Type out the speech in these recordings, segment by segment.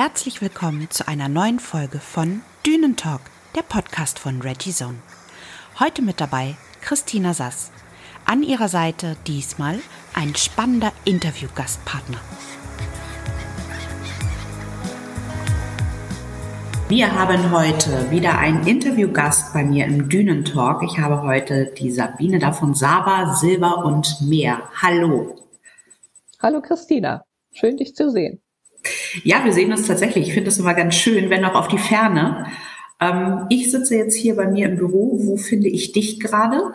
Herzlich willkommen zu einer neuen Folge von Dünentalk, der Podcast von Reggie Zone. Heute mit dabei Christina Sass. An ihrer Seite diesmal ein spannender Interviewgastpartner. Wir haben heute wieder einen Interviewgast bei mir im Dünentalk. Ich habe heute die Sabine da von Saba, Silber und Meer. Hallo. Hallo Christina, schön dich zu sehen. Ja, wir sehen uns tatsächlich. Ich finde es immer ganz schön, wenn auch auf die Ferne. Ähm, ich sitze jetzt hier bei mir im Büro. Wo finde ich dich gerade?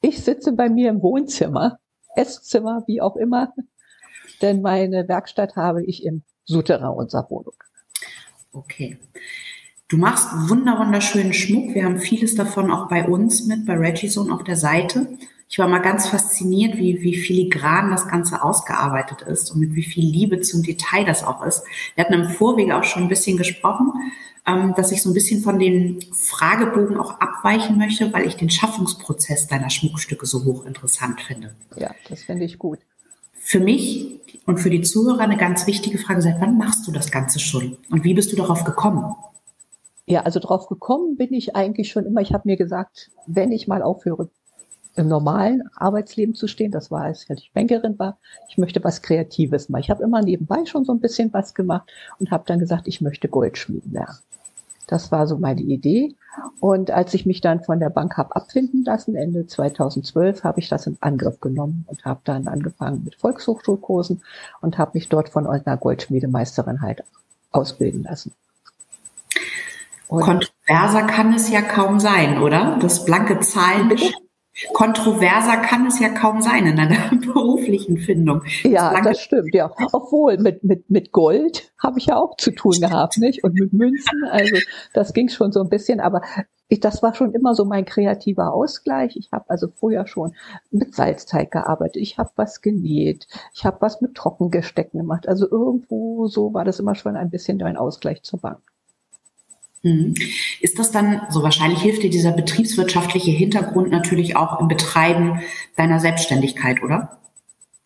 Ich sitze bei mir im Wohnzimmer, Esszimmer, wie auch immer. Denn meine Werkstatt habe ich im Souterrain unserer Wohnung. Okay. Du machst wunder wunderschönen Schmuck. Wir haben vieles davon auch bei uns mit, bei Regizone auf der Seite. Ich war mal ganz fasziniert, wie, wie filigran das Ganze ausgearbeitet ist und mit wie viel Liebe zum Detail das auch ist. Wir hatten im Vorwege auch schon ein bisschen gesprochen, ähm, dass ich so ein bisschen von den Fragebogen auch abweichen möchte, weil ich den Schaffungsprozess deiner Schmuckstücke so hochinteressant finde. Ja, das finde ich gut. Für mich und für die Zuhörer eine ganz wichtige Frage, seit wann machst du das Ganze schon und wie bist du darauf gekommen? Ja, also drauf gekommen bin ich eigentlich schon immer. Ich habe mir gesagt, wenn ich mal aufhöre, im normalen Arbeitsleben zu stehen, das war, als ich Bankerin war, ich möchte was Kreatives machen. Ich habe immer nebenbei schon so ein bisschen was gemacht und habe dann gesagt, ich möchte Goldschmieden lernen. Das war so meine Idee. Und als ich mich dann von der Bank habe abfinden lassen, Ende 2012, habe ich das in Angriff genommen und habe dann angefangen mit Volkshochschulkursen und habe mich dort von einer Goldschmiedemeisterin halt ausbilden lassen. Und Kontroverser kann es ja kaum sein, oder? Das blanke Zahlen. Kontroverser kann es ja kaum sein in einer beruflichen Findung. Ja, das, das stimmt, ja. Obwohl mit, mit, mit Gold habe ich ja auch zu tun gehabt, nicht? Und mit Münzen, also das ging schon so ein bisschen, aber ich, das war schon immer so mein kreativer Ausgleich. Ich habe also früher schon mit Salzteig gearbeitet, ich habe was genäht, ich habe was mit Trockengestecken gemacht. Also irgendwo so war das immer schon ein bisschen ein Ausgleich zur Bank. Mhm. Ist das dann, so wahrscheinlich hilft dir dieser betriebswirtschaftliche Hintergrund natürlich auch im Betreiben deiner Selbstständigkeit, oder?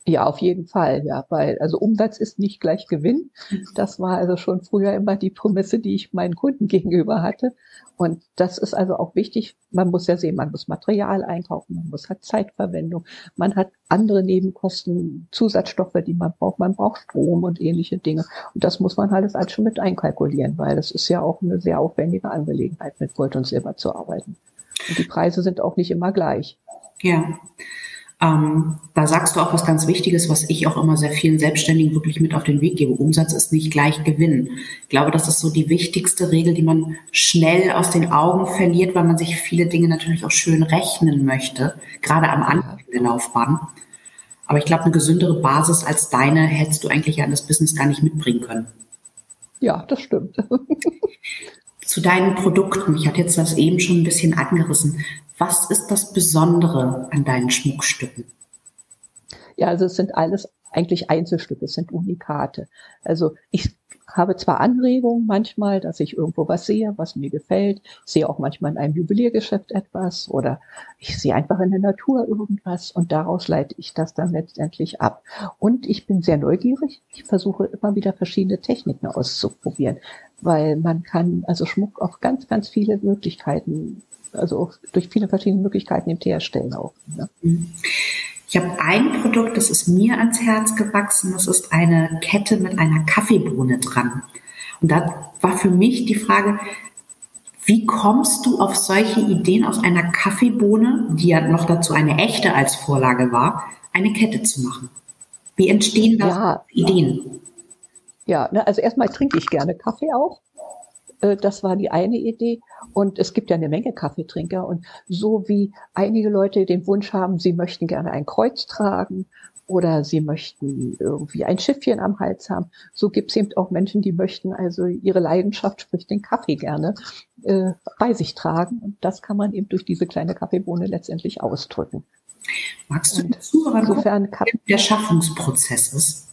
Ja, auf jeden Fall, ja, weil also Umsatz ist nicht gleich Gewinn. Das war also schon früher immer die Prämisse, die ich meinen Kunden gegenüber hatte. Und das ist also auch wichtig. Man muss ja sehen, man muss Material einkaufen, man muss halt Zeitverwendung, man hat andere Nebenkosten, Zusatzstoffe, die man braucht, man braucht Strom und ähnliche Dinge. Und das muss man halt alles schon mit einkalkulieren, weil das ist ja auch eine sehr aufwendige Angelegenheit, mit Gold und Silber zu arbeiten. Und die Preise sind auch nicht immer gleich. Ja. Ähm, da sagst du auch was ganz Wichtiges, was ich auch immer sehr vielen Selbstständigen wirklich mit auf den Weg gebe. Umsatz ist nicht gleich Gewinn. Ich glaube, das ist so die wichtigste Regel, die man schnell aus den Augen verliert, weil man sich viele Dinge natürlich auch schön rechnen möchte, gerade am Anfang der Laufbahn. Aber ich glaube, eine gesündere Basis als deine hättest du eigentlich ja an das Business gar nicht mitbringen können. Ja, das stimmt. Zu deinen Produkten. Ich hatte jetzt das eben schon ein bisschen angerissen. Was ist das Besondere an deinen Schmuckstücken? Ja, also es sind alles eigentlich Einzelstücke, es sind Unikate. Also ich habe zwar Anregungen manchmal, dass ich irgendwo was sehe, was mir gefällt. Ich sehe auch manchmal in einem Juweliergeschäft etwas oder ich sehe einfach in der Natur irgendwas und daraus leite ich das dann letztendlich ab. Und ich bin sehr neugierig. Ich versuche immer wieder verschiedene Techniken auszuprobieren, weil man kann also Schmuck auf ganz, ganz viele Möglichkeiten also durch viele verschiedene Möglichkeiten im herstellen auch. Ne? Ich habe ein Produkt, das ist mir ans Herz gewachsen. Das ist eine Kette mit einer Kaffeebohne dran. Und da war für mich die Frage, wie kommst du auf solche Ideen aus einer Kaffeebohne, die ja noch dazu eine echte als Vorlage war, eine Kette zu machen? Wie entstehen da ja. Ideen? Ja, ne, also erstmal trinke ich gerne Kaffee auch. Äh, das war die eine Idee. Und es gibt ja eine Menge Kaffeetrinker. Und so wie einige Leute den Wunsch haben, sie möchten gerne ein Kreuz tragen oder sie möchten irgendwie ein Schiffchen am Hals haben, so gibt es eben auch Menschen, die möchten also ihre Leidenschaft, sprich den Kaffee gerne, äh, bei sich tragen. Und das kann man eben durch diese kleine Kaffeebohne letztendlich ausdrücken. Magst du den Zuhörern insofern der Schaffungsprozess ist?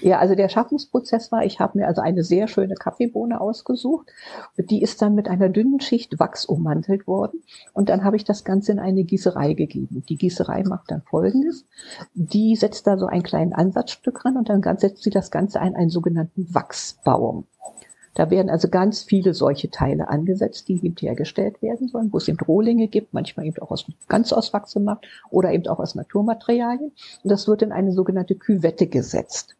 Ja, also der Schaffensprozess war, ich habe mir also eine sehr schöne Kaffeebohne ausgesucht. Die ist dann mit einer dünnen Schicht Wachs ummantelt worden. Und dann habe ich das Ganze in eine Gießerei gegeben. Die Gießerei macht dann Folgendes. Die setzt da so einen kleinen Ansatzstück ran und dann setzt sie das Ganze ein, einen sogenannten Wachsbaum. Da werden also ganz viele solche Teile angesetzt, die eben hergestellt werden sollen, wo es eben Rohlinge gibt, manchmal eben auch aus, ganz aus Wachs gemacht oder eben auch aus Naturmaterialien. Und das wird in eine sogenannte Küvette gesetzt.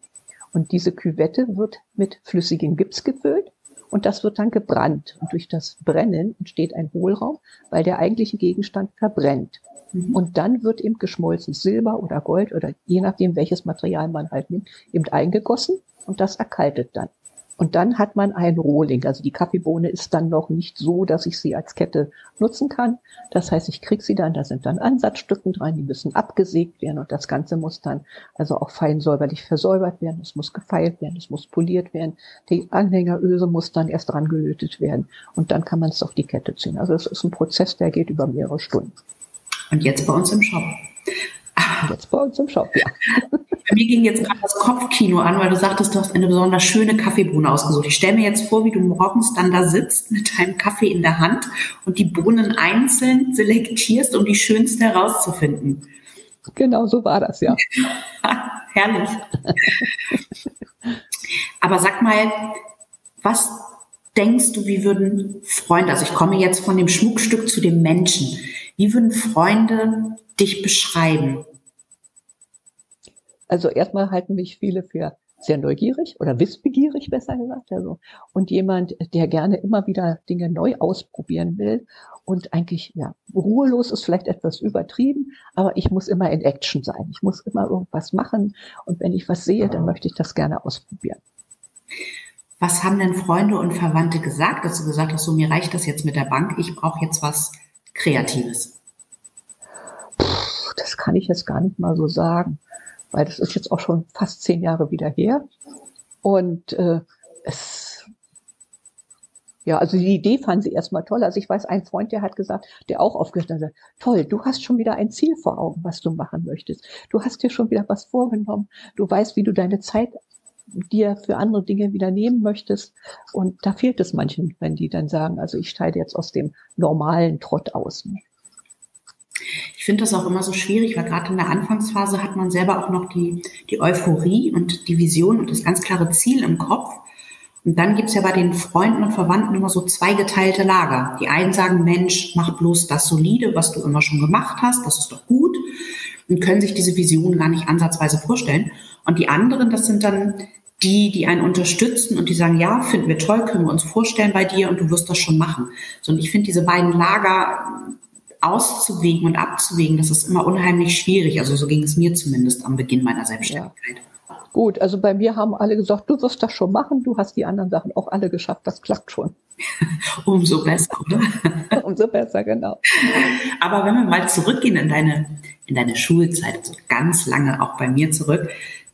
Und diese Küvette wird mit flüssigem Gips gefüllt und das wird dann gebrannt. Und durch das Brennen entsteht ein Hohlraum, weil der eigentliche Gegenstand verbrennt. Mhm. Und dann wird eben geschmolzenes Silber oder Gold oder je nachdem, welches Material man halt nimmt, eben eingegossen und das erkaltet dann. Und dann hat man ein Rohling. Also die Kaffeebohne ist dann noch nicht so, dass ich sie als Kette nutzen kann. Das heißt, ich kriege sie dann, da sind dann Ansatzstücken dran, die müssen abgesägt werden und das Ganze muss dann also auch fein säuberlich versäubert werden. Es muss gefeilt werden, es muss poliert werden. Die Anhängeröse muss dann erst dran gelötet werden und dann kann man es auf die Kette ziehen. Also es ist ein Prozess, der geht über mehrere Stunden. Und jetzt bei uns im Shop. Jetzt bei uns im Shop, ja. Bei mir ging jetzt gerade das Kopfkino an, weil du sagtest, du hast eine besonders schöne Kaffeebohne ausgesucht. Ich stelle mir jetzt vor, wie du morgens dann da sitzt mit deinem Kaffee in der Hand und die Bohnen einzeln selektierst, um die schönste herauszufinden. Genau so war das, ja. Herrlich. Aber sag mal, was denkst du, wie würden Freunde, also ich komme jetzt von dem Schmuckstück zu dem Menschen, wie würden Freunde dich beschreiben? Also erstmal halten mich viele für sehr neugierig oder wissbegierig, besser gesagt. Also, und jemand, der gerne immer wieder Dinge neu ausprobieren will und eigentlich, ja, ruhelos ist vielleicht etwas übertrieben, aber ich muss immer in Action sein. Ich muss immer irgendwas machen und wenn ich was sehe, dann möchte ich das gerne ausprobieren. Was haben denn Freunde und Verwandte gesagt, dass du gesagt hast, so mir reicht das jetzt mit der Bank, ich brauche jetzt was Kreatives? Puh, das kann ich jetzt gar nicht mal so sagen weil das ist jetzt auch schon fast zehn Jahre wieder her. Und äh, es, ja, also die Idee fanden sie erstmal toll. Also ich weiß, ein Freund, der hat gesagt, der auch aufgehört hat, toll, du hast schon wieder ein Ziel vor Augen, was du machen möchtest. Du hast dir schon wieder was vorgenommen. Du weißt, wie du deine Zeit dir für andere Dinge wieder nehmen möchtest. Und da fehlt es manchen, wenn die dann sagen, also ich steige jetzt aus dem normalen Trott aus. Ich finde das auch immer so schwierig, weil gerade in der Anfangsphase hat man selber auch noch die, die Euphorie und die Vision und das ganz klare Ziel im Kopf. Und dann gibt's ja bei den Freunden und Verwandten immer so zweigeteilte Lager. Die einen sagen, Mensch, mach bloß das Solide, was du immer schon gemacht hast, das ist doch gut und können sich diese Vision gar nicht ansatzweise vorstellen. Und die anderen, das sind dann die, die einen unterstützen und die sagen, ja, finden wir toll, können wir uns vorstellen bei dir und du wirst das schon machen. So, und ich finde diese beiden Lager auszuwägen und abzuwägen, das ist immer unheimlich schwierig. Also so ging es mir zumindest am Beginn meiner Selbstständigkeit. Ja. Gut, also bei mir haben alle gesagt, du wirst das schon machen, du hast die anderen Sachen auch alle geschafft, das klappt schon. Umso besser, oder? Umso besser, genau. Aber wenn wir mal zurückgehen in deine, in deine Schulzeit, also ganz lange auch bei mir zurück,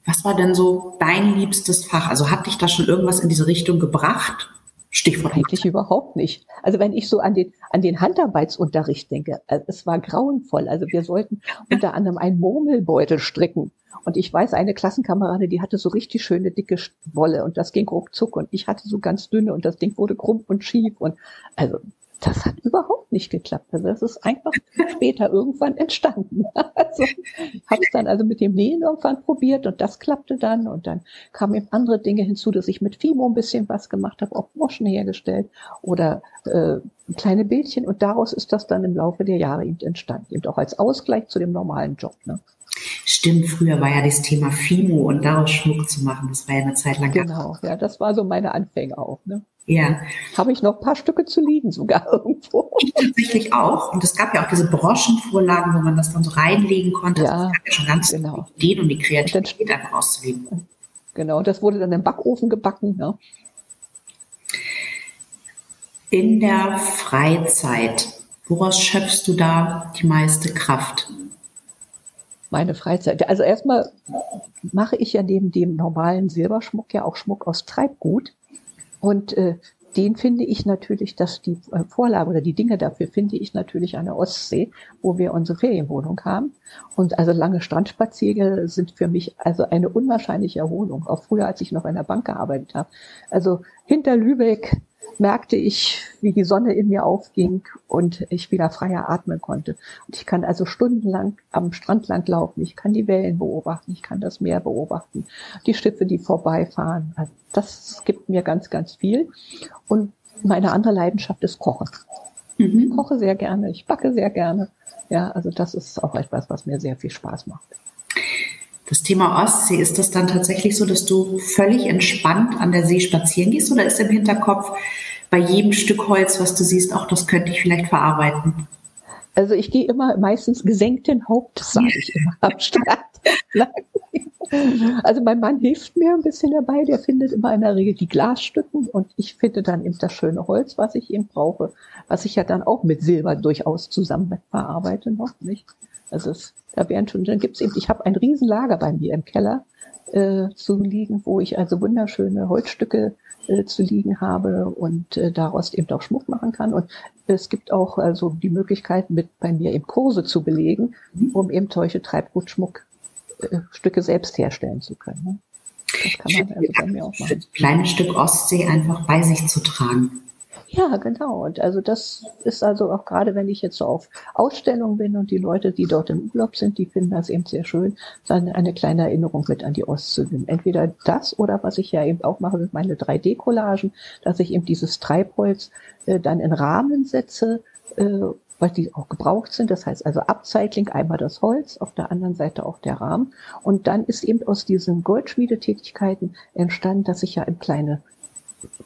was war denn so dein liebstes Fach? Also hat dich da schon irgendwas in diese Richtung gebracht? Stichwort eigentlich überhaupt nicht. Also wenn ich so an den, an den Handarbeitsunterricht denke, äh, es war grauenvoll. Also wir sollten unter anderem einen Murmelbeutel stricken. Und ich weiß, eine Klassenkamerade, die hatte so richtig schöne dicke Wolle und das ging ruckzuck. Und ich hatte so ganz dünne und das Ding wurde krumm und schief. Und also das hat überhaupt nicht geklappt. Also das ist einfach später irgendwann entstanden. Also habe es dann also mit dem Nähen irgendwann probiert und das klappte dann und dann kamen eben andere Dinge hinzu, dass ich mit Fimo ein bisschen was gemacht habe, auch Moschen hergestellt oder äh, kleine Bildchen und daraus ist das dann im Laufe der Jahre eben entstanden, eben auch als Ausgleich zu dem normalen Job. Ne? Stimmt, früher war ja das Thema Fimo und daraus Schmuck zu machen, das war ja eine Zeit lang. Genau, ja, das war so meine Anfänge auch. Ne? Ja. Habe ich noch ein paar Stücke zu liegen sogar irgendwo. Ich tatsächlich auch. Und es gab ja auch diese Broschenvorlagen, wo man das dann so reinlegen konnte. Ja, das gab ja schon ganz genau. Ideen, um die Kreativität einfach auszuleben. Genau, das wurde dann im Backofen gebacken. Ne? In der Freizeit, woraus schöpfst du da die meiste Kraft? Meine Freizeit. Also erstmal mache ich ja neben dem normalen Silberschmuck ja auch Schmuck aus Treibgut. Und äh, den finde ich natürlich, dass die äh, Vorlage oder die Dinge dafür finde ich natürlich an der Ostsee, wo wir unsere Ferienwohnung haben. Und also lange Strandspaziergänge sind für mich also eine unwahrscheinliche Erholung. Auch früher, als ich noch in der Bank gearbeitet habe. Also hinter Lübeck merkte ich, wie die Sonne in mir aufging und ich wieder freier atmen konnte. Und ich kann also stundenlang am Strand lang laufen. Ich kann die Wellen beobachten. Ich kann das Meer beobachten. Die Schiffe, die vorbeifahren. Also das gibt mir ganz, ganz viel. Und meine andere Leidenschaft ist Kochen. Mhm. Ich koche sehr gerne. Ich backe sehr gerne. Ja, also das ist auch etwas, was mir sehr viel Spaß macht. Das Thema Ostsee, ist das dann tatsächlich so, dass du völlig entspannt an der See spazieren gehst oder ist im Hinterkopf bei jedem Stück Holz, was du siehst, auch das könnte ich vielleicht verarbeiten? Also ich gehe immer meistens gesenkten Hauptes, sage ich immer, am Strand. Also mein Mann hilft mir ein bisschen dabei, der findet immer in der Regel die Glasstücken und ich finde dann eben das schöne Holz, was ich eben brauche, was ich ja dann auch mit Silber durchaus zusammen verarbeite noch, nicht? Also es, da wären schon, dann gibt's eben, ich habe ein Riesenlager bei mir im Keller äh, zu liegen, wo ich also wunderschöne Holzstücke äh, zu liegen habe und äh, daraus eben auch Schmuck machen kann. Und es gibt auch also die Möglichkeit, mit bei mir eben Kurse zu belegen, um eben solche Treibgutschmuckstücke selbst herstellen zu können. Ne? Das kann man also bei mir auch machen. Ein kleines Stück Ostsee einfach bei sich zu tragen. Ja, genau. Und also das ist also auch gerade, wenn ich jetzt so auf Ausstellungen bin und die Leute, die dort im Urlaub sind, die finden das eben sehr schön, dann eine kleine Erinnerung mit an die Ost zu nehmen. Entweder das oder was ich ja eben auch mache mit meine 3D-Collagen, dass ich eben dieses Treibholz äh, dann in Rahmen setze, äh, weil die auch gebraucht sind. Das heißt also Upcycling, einmal das Holz, auf der anderen Seite auch der Rahmen. Und dann ist eben aus diesen Goldschmiedetätigkeiten entstanden, dass ich ja in kleine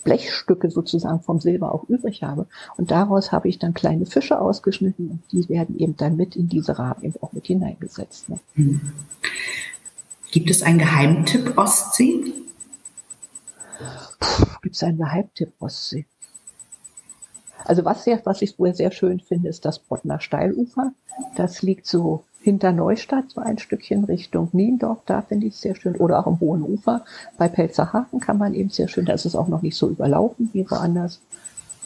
Blechstücke sozusagen vom Silber auch übrig habe. Und daraus habe ich dann kleine Fische ausgeschnitten und die werden eben dann mit in diese Rahmen eben auch mit hineingesetzt. Ne? Hm. Gibt es einen Geheimtipp Ostsee? Gibt es einen Geheimtipp Ostsee? Also was, sehr, was ich wohl sehr schön finde, ist das Bottner Steilufer. Das liegt so hinter Neustadt, so ein Stückchen Richtung Niendorf, da finde ich es sehr schön. Oder auch am Hohen Ufer. Bei Pelzerhafen kann man eben sehr schön, da ist es auch noch nicht so überlaufen wie woanders.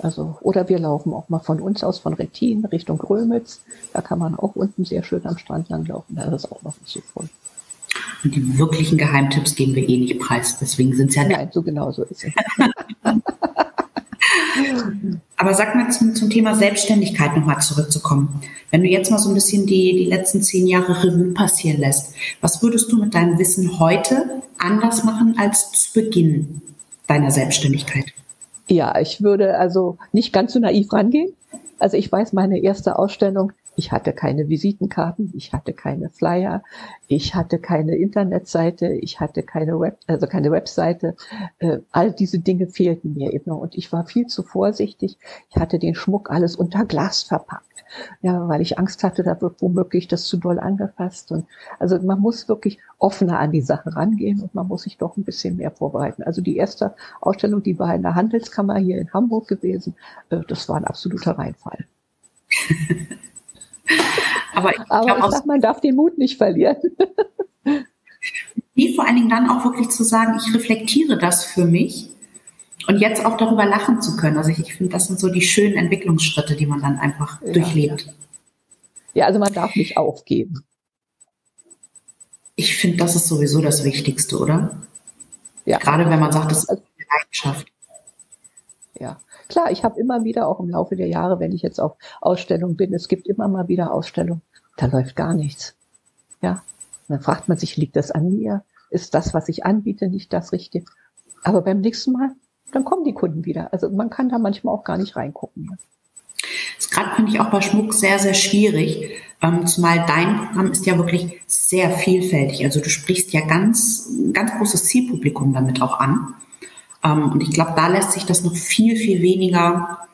Also, oder wir laufen auch mal von uns aus von Rettin Richtung Grömitz. Da kann man auch unten sehr schön am Strand langlaufen. Da ist es auch noch nicht so voll. Und die wirklichen Geheimtipps geben wir eh nicht preis. Deswegen sind es ja. Nein, so genau so ist es. Aber sag mal zum, zum Thema Selbstständigkeit nochmal zurückzukommen. Wenn du jetzt mal so ein bisschen die, die letzten zehn Jahre Revue passieren lässt, was würdest du mit deinem Wissen heute anders machen als zu Beginn deiner Selbstständigkeit? Ja, ich würde also nicht ganz so naiv rangehen. Also ich weiß, meine erste Ausstellung, ich hatte keine Visitenkarten, ich hatte keine Flyer, ich hatte keine Internetseite, ich hatte keine Web, also keine Webseite. Äh, all diese Dinge fehlten mir eben noch und ich war viel zu vorsichtig. Ich hatte den Schmuck alles unter Glas verpackt. Ja, weil ich Angst hatte, da wird womöglich das zu doll angefasst. Und also man muss wirklich offener an die Sache rangehen und man muss sich doch ein bisschen mehr vorbereiten. Also die erste Ausstellung, die war in der Handelskammer hier in Hamburg gewesen, äh, das war ein absoluter Reinfall. Aber ich, Aber glaub, ich sag, man darf den Mut nicht verlieren. Wie vor allen Dingen dann auch wirklich zu sagen, ich reflektiere das für mich und jetzt auch darüber lachen zu können. Also ich, ich finde, das sind so die schönen Entwicklungsschritte, die man dann einfach ja, durchlebt. Ja. ja, also man darf nicht aufgeben. Ich finde, das ist sowieso das Wichtigste, oder? Ja. Gerade wenn man sagt, das ist eine Leidenschaft. Ja, Klar, ich habe immer wieder, auch im Laufe der Jahre, wenn ich jetzt auf Ausstellung bin, es gibt immer mal wieder Ausstellungen, da läuft gar nichts. Ja, und dann fragt man sich, liegt das an mir? Ist das, was ich anbiete, nicht das Richtige? Aber beim nächsten Mal, dann kommen die Kunden wieder. Also man kann da manchmal auch gar nicht reingucken. Das gerade finde ich auch bei Schmuck sehr, sehr schwierig. Ähm, zumal dein Programm ist ja wirklich sehr vielfältig. Also du sprichst ja ganz, ganz großes Zielpublikum damit auch an. Ähm, und ich glaube, da lässt sich das noch viel, viel weniger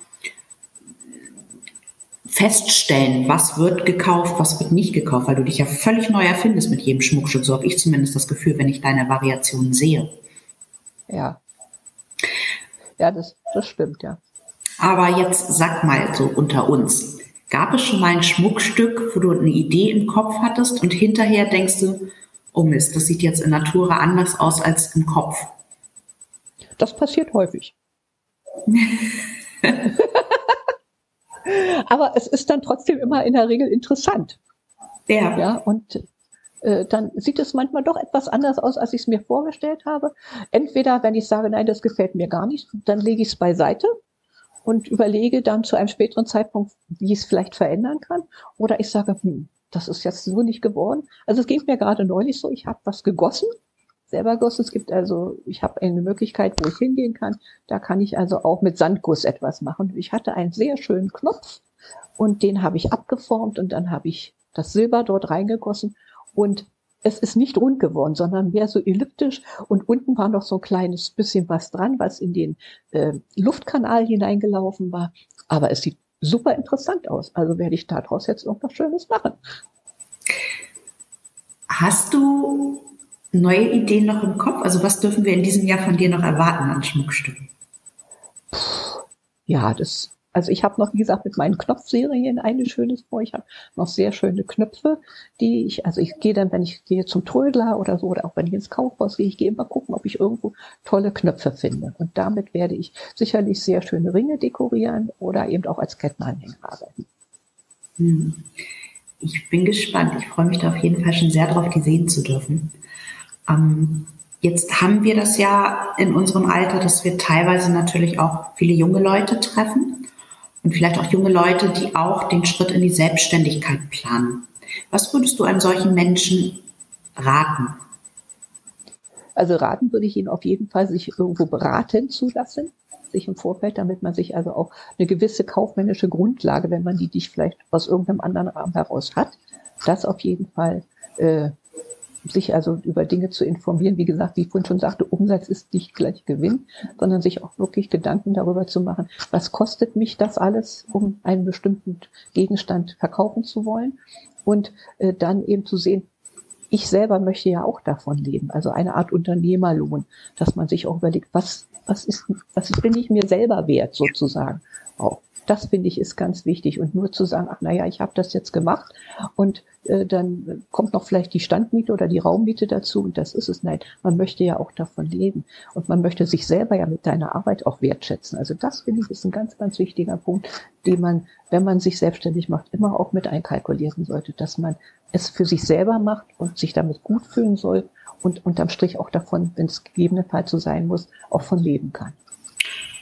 feststellen, was wird gekauft, was wird nicht gekauft, weil du dich ja völlig neu erfindest mit jedem Schmuckstück. So habe ich zumindest das Gefühl, wenn ich deine Variationen sehe. Ja. Ja, das, das stimmt, ja. Aber jetzt sag mal so unter uns, gab es schon mal ein Schmuckstück, wo du eine Idee im Kopf hattest und hinterher denkst du, oh Mist, das sieht jetzt in Natura anders aus als im Kopf? Das passiert häufig. Aber es ist dann trotzdem immer in der Regel interessant. Ja. Ja, und äh, dann sieht es manchmal doch etwas anders aus, als ich es mir vorgestellt habe. Entweder, wenn ich sage, nein, das gefällt mir gar nicht, dann lege ich es beiseite und überlege dann zu einem späteren Zeitpunkt, wie ich es vielleicht verändern kann. Oder ich sage, hm, das ist jetzt so nicht geworden. Also es ging mir gerade neulich so, ich habe was gegossen, selber gegossen. Es gibt also, ich habe eine Möglichkeit, wo ich hingehen kann. Da kann ich also auch mit Sandguss etwas machen. Ich hatte einen sehr schönen Knopf und den habe ich abgeformt und dann habe ich das Silber dort reingegossen und es ist nicht rund geworden, sondern mehr so elliptisch und unten war noch so ein kleines bisschen was dran, was in den äh, Luftkanal hineingelaufen war. Aber es sieht super interessant aus. Also werde ich daraus jetzt irgendwas Schönes machen. Hast du neue Ideen noch im Kopf? Also was dürfen wir in diesem Jahr von dir noch erwarten an Schmuckstücken? Ja, das also ich habe noch, wie gesagt, mit meinen Knopfserien eine schönes vor. Ich habe noch sehr schöne Knöpfe, die ich, also ich gehe dann, wenn ich gehe zum Trödler oder so, oder auch wenn ich ins Kaufhaus gehe, ich gehe immer gucken, ob ich irgendwo tolle Knöpfe finde. Und damit werde ich sicherlich sehr schöne Ringe dekorieren oder eben auch als Kettenanhänger arbeiten. Hm. Ich bin gespannt. Ich freue mich da auf jeden Fall schon sehr darauf, die sehen zu dürfen. Ähm, jetzt haben wir das ja in unserem Alter, dass wir teilweise natürlich auch viele junge Leute treffen und vielleicht auch junge Leute, die auch den Schritt in die Selbstständigkeit planen. Was würdest du einem solchen Menschen raten? Also raten würde ich Ihnen auf jeden Fall, sich irgendwo beraten zu lassen, sich im Vorfeld, damit man sich also auch eine gewisse kaufmännische Grundlage, wenn man die nicht vielleicht aus irgendeinem anderen Rahmen heraus hat, das auf jeden Fall äh, sich also über Dinge zu informieren. Wie gesagt, wie ich vorhin schon sagte, Umsatz ist nicht gleich Gewinn, sondern sich auch wirklich Gedanken darüber zu machen, was kostet mich das alles, um einen bestimmten Gegenstand verkaufen zu wollen. Und äh, dann eben zu sehen, ich selber möchte ja auch davon leben. Also eine Art Unternehmerlohn, dass man sich auch überlegt, was, was ist, was bin ich mir selber wert sozusagen auch. Das finde ich ist ganz wichtig. Und nur zu sagen, ach naja, ich habe das jetzt gemacht und äh, dann kommt noch vielleicht die Standmiete oder die Raummiete dazu und das ist es. Nein, man möchte ja auch davon leben und man möchte sich selber ja mit deiner Arbeit auch wertschätzen. Also das finde ich ist ein ganz, ganz wichtiger Punkt, den man, wenn man sich selbstständig macht, immer auch mit einkalkulieren sollte, dass man es für sich selber macht und sich damit gut fühlen soll und unterm Strich auch davon, wenn es gegebenenfalls so sein muss, auch von leben kann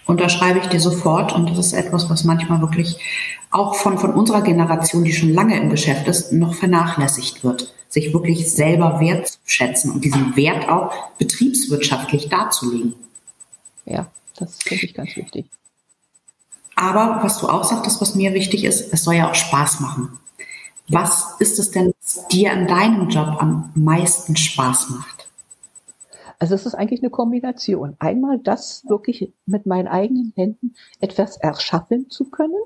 unterschreibe ich dir sofort. Und das ist etwas, was manchmal wirklich auch von, von unserer Generation, die schon lange im Geschäft ist, noch vernachlässigt wird. Sich wirklich selber wertzuschätzen und diesen Wert auch betriebswirtschaftlich darzulegen. Ja, das finde ich ganz wichtig. Aber was du auch sagtest, was mir wichtig ist, es soll ja auch Spaß machen. Was ist es denn, was dir an deinem Job am meisten Spaß macht? Also es ist eigentlich eine Kombination. Einmal das wirklich mit meinen eigenen Händen etwas erschaffen zu können.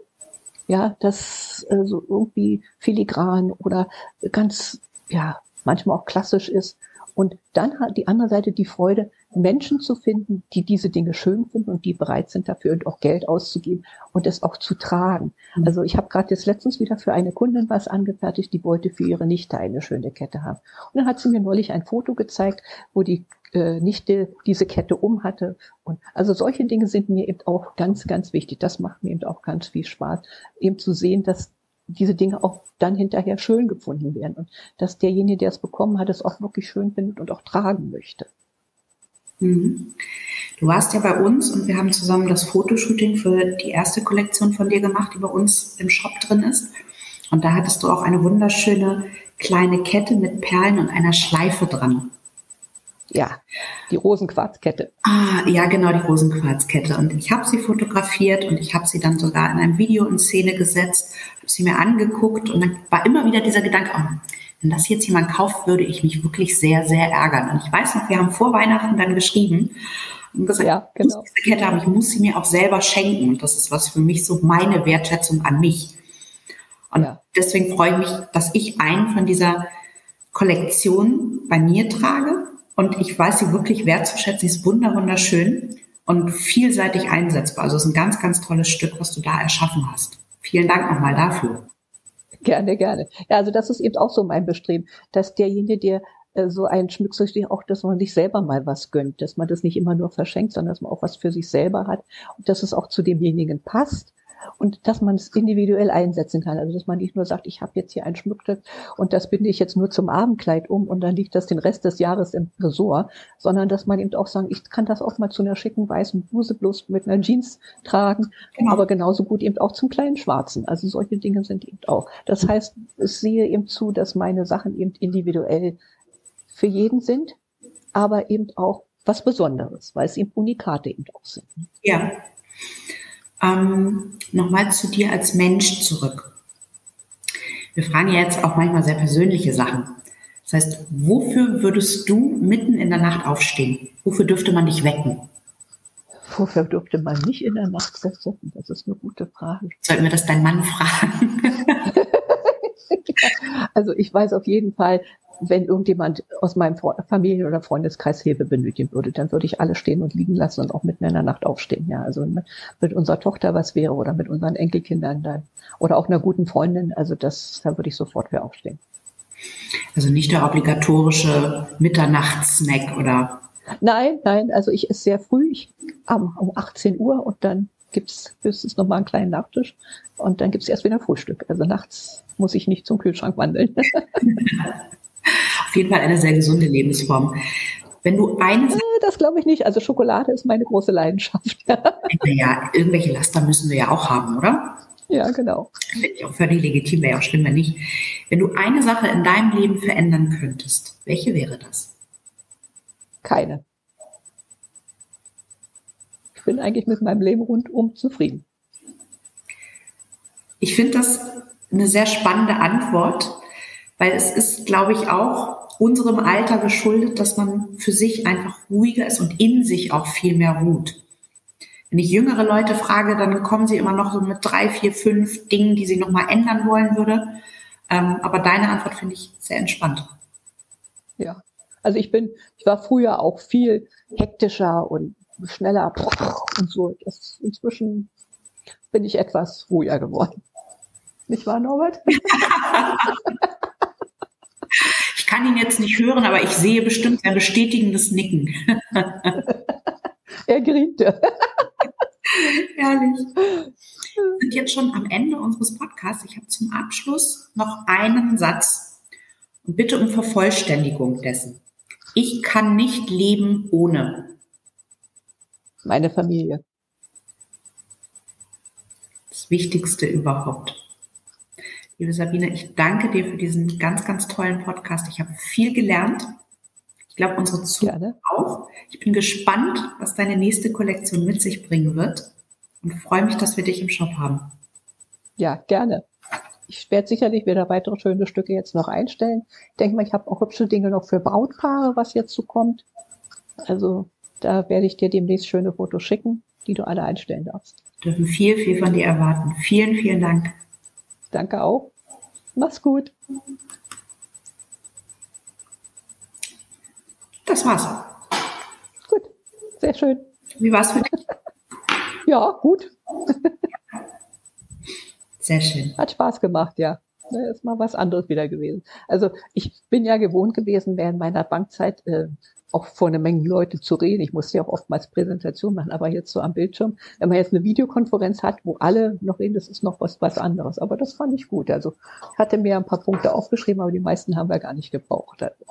Ja, das äh, so irgendwie filigran oder ganz, ja, manchmal auch klassisch ist. Und dann hat die andere Seite die Freude, Menschen zu finden, die diese Dinge schön finden und die bereit sind dafür und auch Geld auszugeben und es auch zu tragen. Mhm. Also ich habe gerade jetzt letztens wieder für eine Kundin was angefertigt, die wollte für ihre Nichte eine schöne Kette haben. Und dann hat sie mir neulich ein Foto gezeigt, wo die äh, Nichte diese Kette um hatte. Und also solche Dinge sind mir eben auch ganz, ganz wichtig. Das macht mir eben auch ganz viel Spaß, eben zu sehen, dass diese Dinge auch dann hinterher schön gefunden werden und dass derjenige, der es bekommen hat, es auch wirklich schön findet und auch tragen möchte. Mhm. Du warst ja bei uns und wir haben zusammen das Fotoshooting für die erste Kollektion von dir gemacht, die bei uns im Shop drin ist. Und da hattest du auch eine wunderschöne kleine Kette mit Perlen und einer Schleife dran. Ja, die Rosenquarzkette. Ah, ja, genau, die Rosenquarzkette. Und ich habe sie fotografiert und ich habe sie dann sogar in einem Video in Szene gesetzt, habe sie mir angeguckt und dann war immer wieder dieser Gedanke, oh, wenn das jetzt jemand kauft, würde ich mich wirklich sehr, sehr ärgern. Und ich weiß noch, wir haben vor Weihnachten dann geschrieben und gesagt, ja, genau. ich muss diese Kette haben, ich muss sie mir auch selber schenken. Und das ist was für mich so meine Wertschätzung an mich. Und ja. deswegen freue ich mich, dass ich einen von dieser Kollektion bei mir trage. Und ich weiß sie wirklich wertzuschätzen. Sie ist wunderschön und vielseitig einsetzbar. Also es ist ein ganz, ganz tolles Stück, was du da erschaffen hast. Vielen Dank nochmal dafür. Gerne, gerne. Ja, also das ist eben auch so mein Bestreben, dass derjenige, der äh, so ein Schmuckstück auch, dass man sich selber mal was gönnt, dass man das nicht immer nur verschenkt, sondern dass man auch was für sich selber hat und dass es auch zu demjenigen passt und dass man es individuell einsetzen kann. Also dass man nicht nur sagt, ich habe jetzt hier ein Schmuckstück und das binde ich jetzt nur zum Abendkleid um und dann liegt das den Rest des Jahres im Tresor, sondern dass man eben auch sagen, ich kann das auch mal zu einer schicken weißen Bluse bloß mit einer Jeans tragen, genau. aber genauso gut eben auch zum kleinen Schwarzen. Also solche Dinge sind eben auch. Das heißt, ich sehe eben zu, dass meine Sachen eben individuell für jeden sind, aber eben auch was Besonderes, weil es eben Unikate eben auch sind. Ja, ähm, Nochmal zu dir als Mensch zurück. Wir fragen ja jetzt auch manchmal sehr persönliche Sachen. Das heißt, wofür würdest du mitten in der Nacht aufstehen? Wofür dürfte man dich wecken? Wofür dürfte man nicht in der Nacht wecken? Das ist eine gute Frage. Sollten wir das dein Mann fragen? also ich weiß auf jeden Fall, wenn irgendjemand aus meinem Familien- oder Freundeskreis Hilfe benötigen würde, dann würde ich alle stehen und liegen lassen und auch mitten in der Nacht aufstehen. Ja, also mit unserer Tochter was wäre oder mit unseren Enkelkindern dann oder auch einer guten Freundin, also das, da würde ich sofort für aufstehen. Also nicht der obligatorische Mitternachtssnack oder? Nein, nein, also ich esse sehr früh, ich, um, um 18 Uhr und dann gibt's höchstens noch mal einen kleinen Nachtisch und dann gibt's erst wieder Frühstück. Also nachts muss ich nicht zum Kühlschrank wandeln. Auf jeden Fall eine sehr gesunde Lebensform. Wenn du eines. Äh, das glaube ich nicht. Also Schokolade ist meine große Leidenschaft. naja, irgendwelche Laster müssen wir ja auch haben, oder? Ja, genau. Finde ich auch völlig legitim, wäre ja auch schlimm, wenn nicht. Wenn du eine Sache in deinem Leben verändern könntest, welche wäre das? Keine. Ich bin eigentlich mit meinem Leben rundum zufrieden. Ich finde das eine sehr spannende Antwort, weil es ist, glaube ich, auch unserem Alter geschuldet, dass man für sich einfach ruhiger ist und in sich auch viel mehr ruht. Wenn ich jüngere Leute frage, dann kommen sie immer noch so mit drei, vier, fünf Dingen, die sie nochmal ändern wollen würde. Ähm, aber deine Antwort finde ich sehr entspannt. Ja, also ich bin, ich war früher auch viel hektischer und schneller und so. Inzwischen bin ich etwas ruhiger geworden. Nicht wahr, Norbert? Ich kann ihn jetzt nicht hören, aber ich sehe bestimmt ein bestätigendes Nicken. er griente. Herrlich. Wir sind jetzt schon am Ende unseres Podcasts. Ich habe zum Abschluss noch einen Satz und bitte um Vervollständigung dessen. Ich kann nicht leben ohne meine Familie. Das Wichtigste überhaupt. Liebe Sabine, ich danke dir für diesen ganz, ganz tollen Podcast. Ich habe viel gelernt. Ich glaube, unsere Zuhörer auch. Ich bin gespannt, was deine nächste Kollektion mit sich bringen wird und freue mich, dass wir dich im Shop haben. Ja, gerne. Ich werde sicherlich wieder weitere schöne Stücke jetzt noch einstellen. Ich denke mal, ich habe auch hübsche Dinge noch für Brautpaare, was jetzt so kommt. Also da werde ich dir demnächst schöne Fotos schicken, die du alle einstellen darfst. Wir dürfen viel, viel von dir erwarten. Vielen, vielen Dank. Danke auch. Mach's gut. Das war's. Gut, sehr schön. Wie war's für dich? ja, gut. Sehr schön. Hat Spaß gemacht, ja. ist mal was anderes wieder gewesen. Also ich bin ja gewohnt gewesen, während meiner Bankzeit äh, auch vor einer Menge Leute zu reden. Ich musste ja auch oftmals Präsentation machen, aber jetzt so am Bildschirm, wenn man jetzt eine Videokonferenz hat, wo alle noch reden, das ist noch was, was anderes. Aber das fand ich gut. Also ich hatte mir ein paar Punkte aufgeschrieben, aber die meisten haben wir gar nicht gebraucht. Also.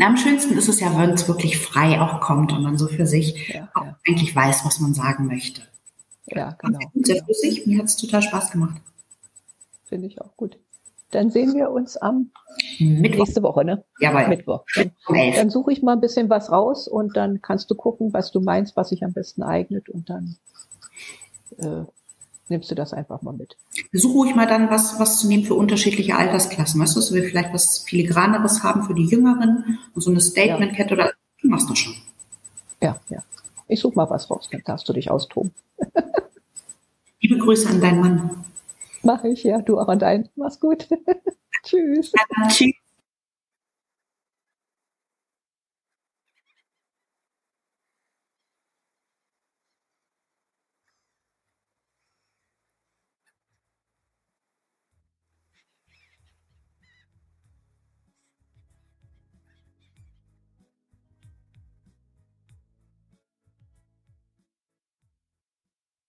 Am schönsten ist es ja, wenn es wirklich frei auch kommt und man so für sich ja, ja. eigentlich weiß, was man sagen möchte. Ja, genau. Sehr flüssig. Mir hat es total Spaß gemacht. Finde ich auch gut. Dann sehen wir uns am Mittwoch. nächste Woche, ne? Jawohl. Mittwoch. Dann suche ich mal ein bisschen was raus und dann kannst du gucken, was du meinst, was sich am besten eignet und dann äh, nimmst du das einfach mal mit. Suche ruhig mal dann was, was zu nehmen für unterschiedliche Altersklassen. Weißt du, so wir vielleicht was Filigraneres haben für die Jüngeren und so eine Statementkette oder du machst das schon. Ja, ja. Ich suche mal was raus, dann darfst du dich austoben. Liebe Grüße an deinen Mann. Mache ich, ja. Du auch an deinen. Mach's gut. Tschüss. Ja, tschüss.